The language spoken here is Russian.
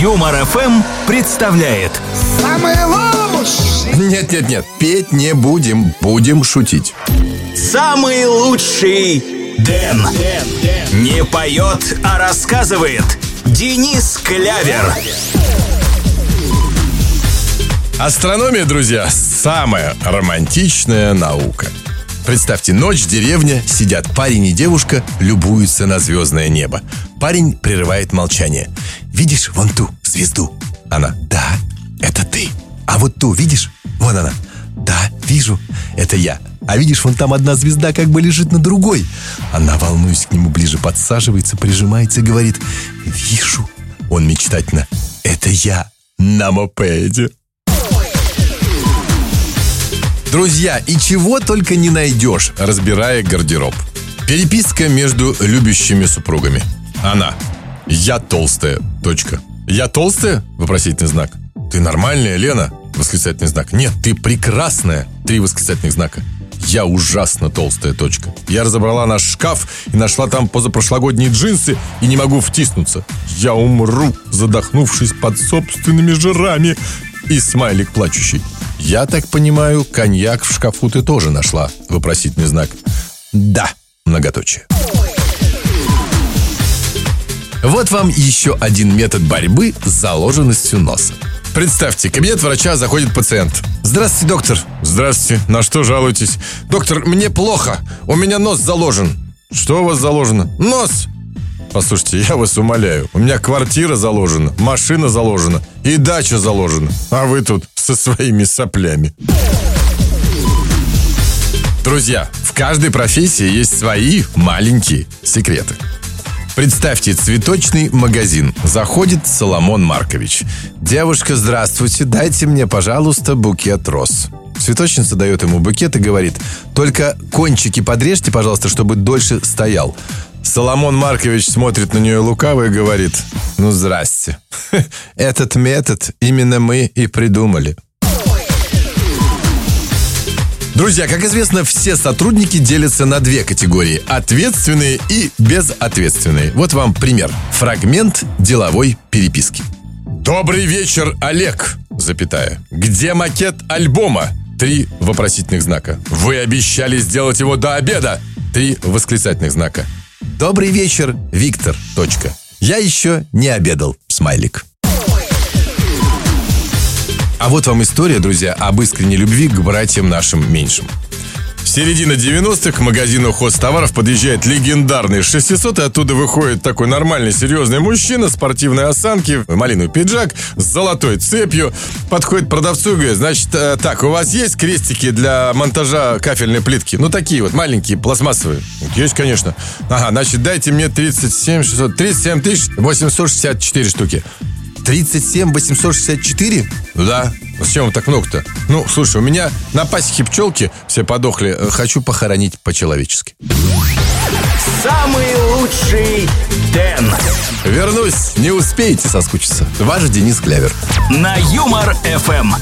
Юмор ФМ представляет. Самый лучший Нет-нет-нет, петь не будем, будем шутить. Самый лучший Дэн. Не поет, а рассказывает. Денис Клявер. Астрономия, друзья, самая романтичная наука. Представьте, ночь, деревня, сидят парень и девушка, любуются на звездное небо. Парень прерывает молчание. «Видишь вон ту звезду?» Она «Да, это ты». «А вот ту, видишь? Вон она». «Да, вижу, это я». «А видишь, вон там одна звезда как бы лежит на другой». Она, волнуясь к нему ближе, подсаживается, прижимается и говорит «Вижу». Он мечтательно «Это я на мопеде». Друзья, и чего только не найдешь, разбирая гардероб. Переписка между любящими супругами. Она. Я толстая. Точка. Я толстая? Вопросительный знак. Ты нормальная, Лена? Восклицательный знак. Нет, ты прекрасная. Три восклицательных знака. Я ужасно толстая. Точка. Я разобрала наш шкаф и нашла там позапрошлогодние джинсы и не могу втиснуться. Я умру, задохнувшись под собственными жирами. И смайлик плачущий. Я так понимаю, коньяк в шкафу ты тоже нашла? Вопросительный знак. Да, многоточие. Вот вам еще один метод борьбы с заложенностью носа. Представьте, кабинет врача заходит пациент. Здравствуйте, доктор. Здравствуйте. На что жалуетесь? Доктор, мне плохо. У меня нос заложен. Что у вас заложено? Нос. Послушайте, я вас умоляю. У меня квартира заложена, машина заложена и дача заложена. А вы тут со своими соплями. Друзья, в каждой профессии есть свои маленькие секреты. Представьте, цветочный магазин. Заходит Соломон Маркович. Девушка, здравствуйте, дайте мне, пожалуйста, букет роз. Цветочница дает ему букет и говорит, только кончики подрежьте, пожалуйста, чтобы дольше стоял. Соломон Маркович смотрит на нее лукаво и говорит, ну, здрасте. Этот метод именно мы и придумали. Друзья, как известно, все сотрудники делятся на две категории – ответственные и безответственные. Вот вам пример. Фрагмент деловой переписки. Добрый вечер, Олег, запятая. Где макет альбома? Три вопросительных знака. Вы обещали сделать его до обеда. Три восклицательных знака. Добрый вечер, Виктор. Точка. Я еще не обедал. Смайлик. А вот вам история, друзья, об искренней любви к братьям нашим меньшим. В середине 90-х к магазину хозтоваров подъезжает легендарный 600, и оттуда выходит такой нормальный, серьезный мужчина, спортивной осанки, малиновый пиджак с золотой цепью. Подходит продавцу и говорит, значит, э, так, у вас есть крестики для монтажа кафельной плитки? Ну, такие вот, маленькие, пластмассовые. Есть, конечно. Ага, значит, дайте мне 37 600, 37 тысяч 864 штуки. 37 864? Ну да. Зачем вам так много-то? Ну, слушай, у меня на пасеке пчелки все подохли. Э, Хочу похоронить по-человечески. Самый лучший Дэн Вернусь, не успеете соскучиться. Ваш Денис Клявер. На Юмор ФМ